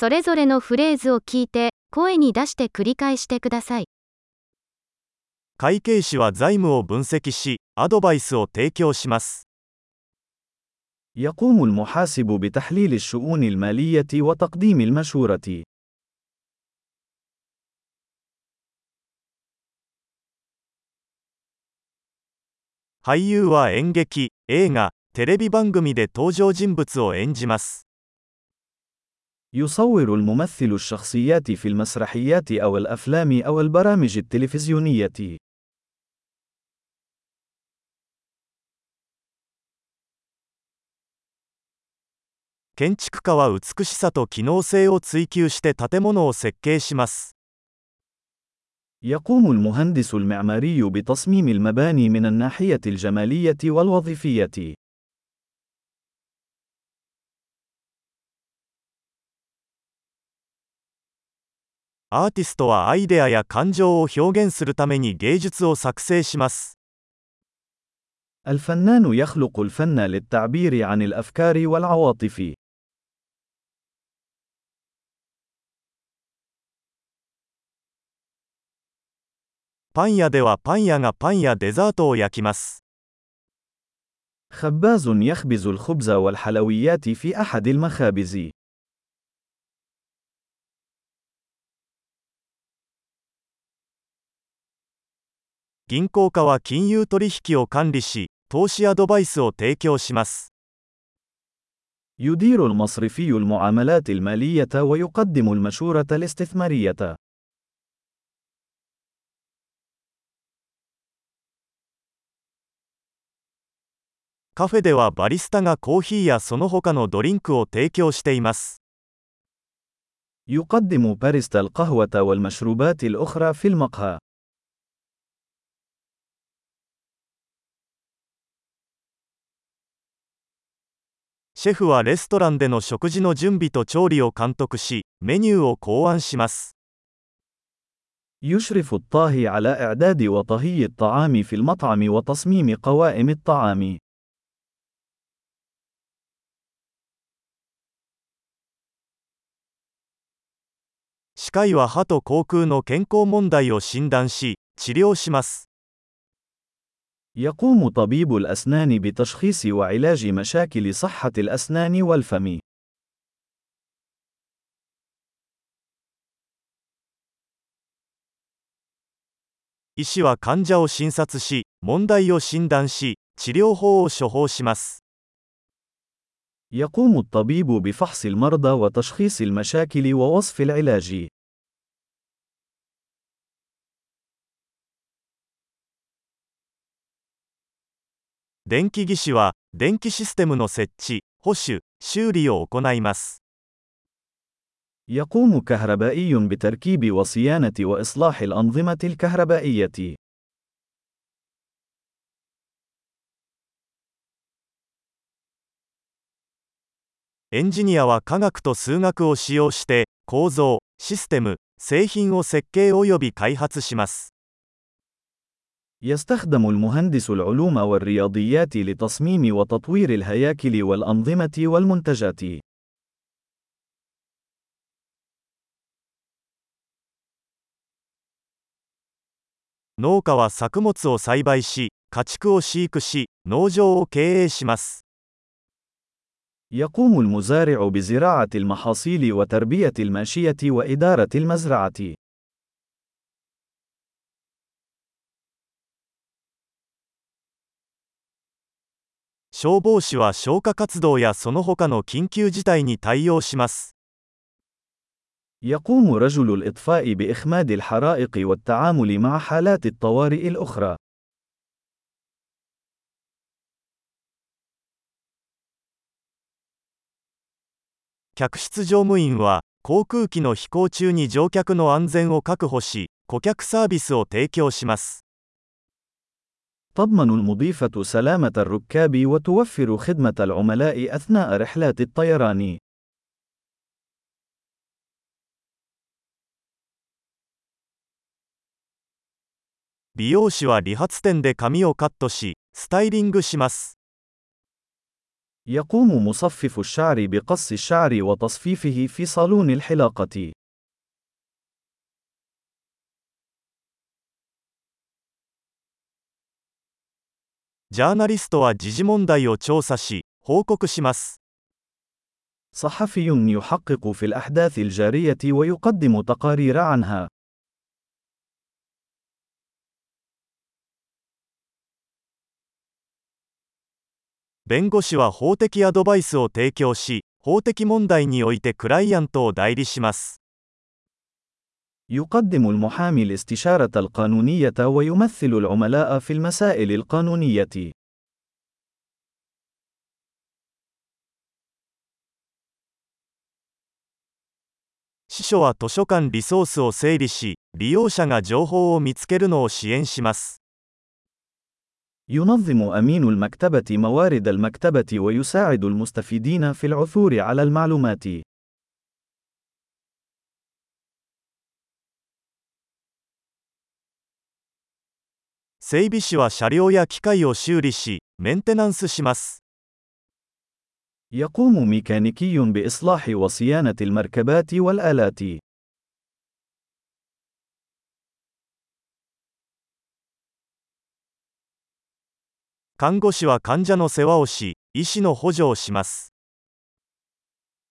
それぞれのフレーズを聞いて、声に出して繰り返してください。会計士は財務を分析し、アドバイスを提供します。 يقوم المحاسب بتحليل الشؤون المالية وتقديم المشورة. 俳優は演劇、映画、テレビ番組で登場人物を演じます。 يصور الممثل الشخصيات في المسرحيات أو الأفلام أو البرامج التلفزيونية. 建築家は美しさと機能性を追求して建物を設計します。 يقوم المهندس المعماري بتصميم المباني من الناحية الجمالية والوظيفية. アーティストはアイデアや感情を表現するために芸術を作成します。 الفنان يخلق الفن للتعبير عن الأفكار والعواطف. パン屋ではパン屋がパンやデザートを焼きます。 خباز يخبز الخبز والحلويات في أحد المخابز. 銀行家は金融取引を管理し、投資アドバイスを提供します。 يدير المصرفي المعاملات المالية ويقدم المشورة الاستثمارية. カフェではバリスタがコーヒーやその他のドリンクを提供しています。 يقدم باريستا القهوة والمشروبات الأخرى في المقهى. シェフはレストランでの食事の準備と調理を監督し、メニューを考案します。 يشرف الطاهي على إعداد وطهي الطعام في المطعم وتصميم قوائم الطعام. 歯科医は歯と口腔の健康問題を診断し、治療します。 يقوم طبيب الأسنان بتشخيص وعلاج مشاكل صحة الأسنان والفم. يقوم الطبيب بفحص المرضى وتشخيص المشاكل ووصف العلاج. 電気技師は、電気システムの設置、保守、修理を行います。 يقوم كهربائي بتركيب وصيانة وإصلاح الأنظمة الكهربائية. エンジニアは科学と数学を使用して、構造、システム、製品を設計及び開発します。 يستخدم المهندس العلوم والرياضيات لتصميم وتطوير الهياكل والأنظمة والمنتجات. 農家は作物を栽培し、家畜を飼育し、農場を経営します。 يقوم المزارع بزراعة المحاصيل وتربية الماشية وإدارة المزرعة. 消防士は消火活動やその他の緊急事態に対応します。 يقوم رجل الإطفاء بإخماد الحرائق والتعامل مع حالات الطوارئ الأخرى. 客室乗務員は、航空機の飛行中に乗客の安全を確保し、顧客サービスを提供します。 تضمن المضيفة سلامة الركاب وتوفر خدمة العملاء أثناء رحلات الطيران. يقوم مصفف الشعر بقص الشعر وتصفيفه في صالون الحلاقة. ジャーナリストは時事問題を調査し、報告します。 صحفي يحقق في الأحداث الجارية ويقدم تقارير عنها. 弁護士は法的アドバイスを提供し、法的問題においてクライアントを代理します。 يقدم المحامي الاستشارة القانونية ويمثل العملاء في المسائل القانونية. ينظم أمين المكتبة موارد المكتبة ويساعد المستفيدين في العثور على المعلومات. 整備士は車両や機械を修理し、メンテナンスします。 يقوم ميكانيكي بإصلاح وصيانة المركبات والآلات. 看護師は患者の世話をし、医師の補助をします。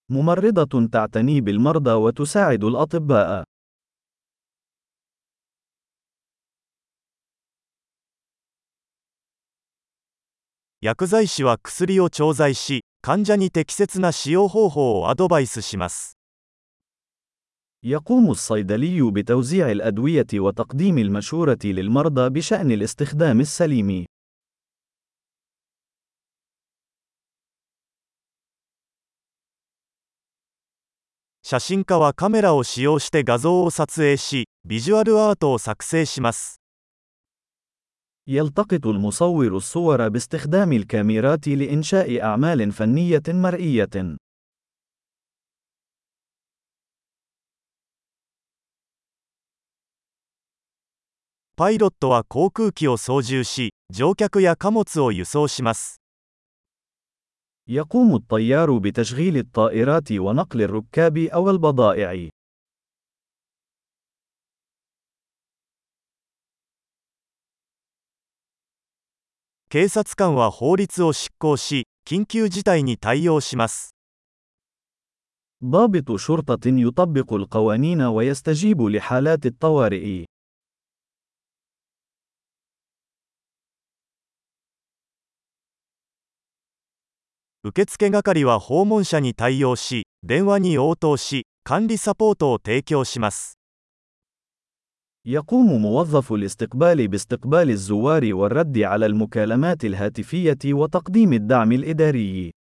ممرضة تعتني بالمرضى وتساعد الأطباء. 薬剤師は薬を調剤し、患者に適切な使用方法をアドバイスします。 يقوم الصيدلي بتوزيع الأدوية وتقديم المشورة للمرضى بشأن الاستخدام السليم. 写真家はカメラを使用して画像を撮影し、ビジュアルアートを作成します。 يلتقط المصور الصور باستخدام الكاميرات لإنشاء أعمال فنية مرئية. パイロットは航空機を操縦し、乗客や貨物を輸送します。 يقوم الطيار بتشغيل الطائرات ونقل الركاب أو البضائع. 警察官は法律を執行し、緊急事態に対応します。 ضابط شرطة يطبق القوانين ويستجيب لحالات الطوارئ. 受付係は訪問者に対応し、電話に応答し、管理サポートを提供します。 يقوم موظف الاستقبال باستقبال الزوار والرد على المكالمات الهاتفية وتقديم الدعم الإداري.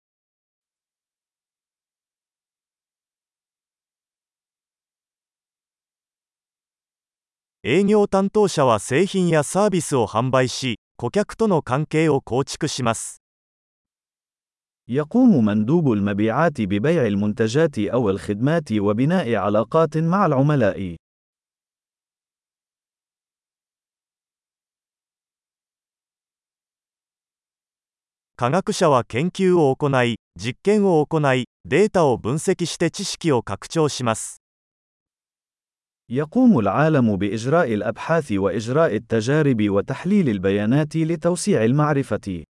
يقوم مندوب المبيعات ببيع المنتجات أو الخدمات وبناء علاقات مع العملاء. 科学者は研究を行い、実験を行い、データを分析して知識を拡張します。 يقوم العالم بإجراء الأبحاث وإجراء التجارب وتحليل البيانات لتوسيع المعرفة.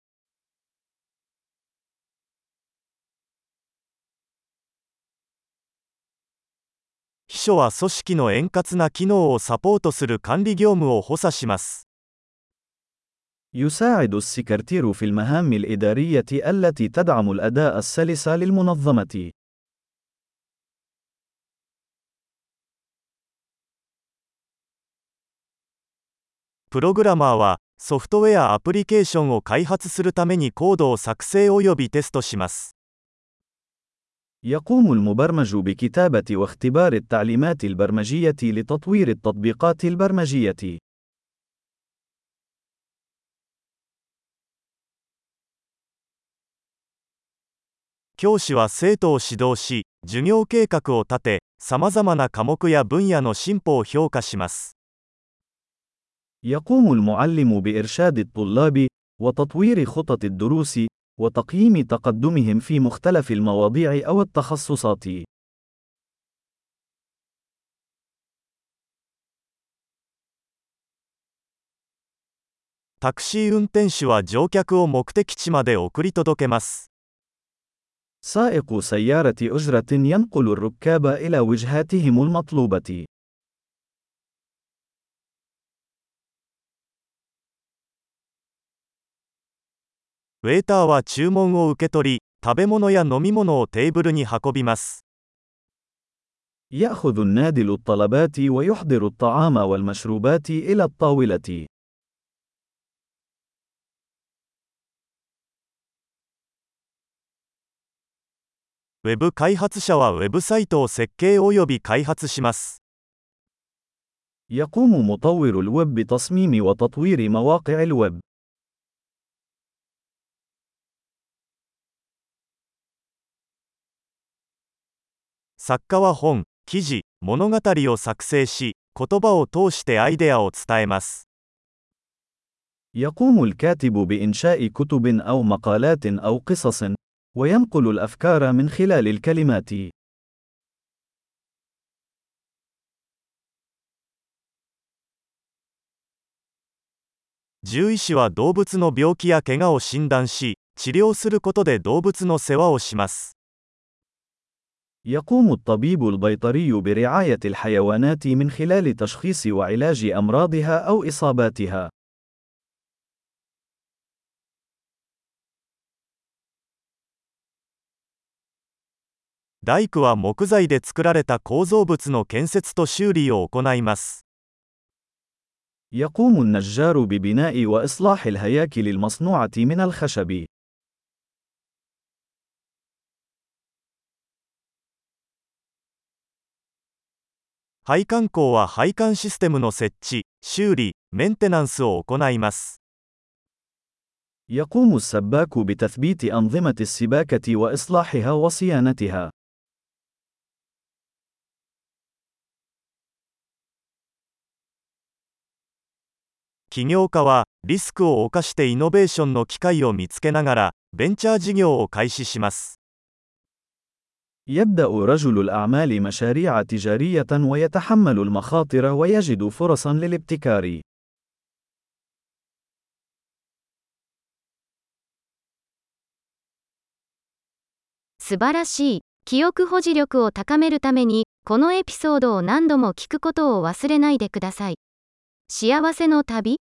يساعد السكرتير في المهام الإدارية التي تدعم الأداء السلس للمنظمة. programmer はソフトウェアアプリケーションを開発するためにコードを作成およびテストします。يقوم المبرمج بكتابة واختبار التعليمات البرمجية لتطوير التطبيقات البرمجية. 教師は生徒を指導し、授業計画を立て、様々な科目や分野の進歩を評価します。 يقوم المعلم بإرشاد الطلاب وتطوير خطط الدروس وتقييم تقدمهم في مختلف المواضيع أو التخصصات. タクシー運転手は乗客を目的地まで送り届けます。 سائق سيارة أجرة ينقل الركاب إلى وجهاتهم المطلوبة. يأخذ النادل الطلبات ويحضر الطعام والمشروبات إلى الطاولة. ウェブ開発者はウェブサイトを設計及び開発します。 يقوم مطور الويب بتصميم وتطوير مواقع الويب. 作家は本、記事、物語を作成し、言葉を通してアイデアを伝えます。 يقوم الكاتب بإنشاء كتب أو مقالات أو قصص، وينقل الأفكار من خلال الكلمات. يقوم الطبيب البيطري برعاية الحيوانات من خلال تشخيص وعلاج أمراضها أو إصاباتها. 大工は木材で作られた構造物の建設と修理を行います。 يقوم النجار ببناء وإصلاح الهياكل المصنوعة من الخشب. 配管工は配管システムの設置、修理、メンテナンスを行います。 يقوم السباك بتثبيت أنظمة السباكة وإصلاحها وصيانتها. 起業家はリスクを冒してイノベーションの機会を見つけながらベンチャー事業を開始します。 يبدأ رجل الأعمال مشاريع تجارية ويتحمل المخاطر ويجد فرصا للابتكار. 素晴らしい。記憶保持力を高めるために、このエピソードを何度も聞くことを忘れないでください。 幸せの旅？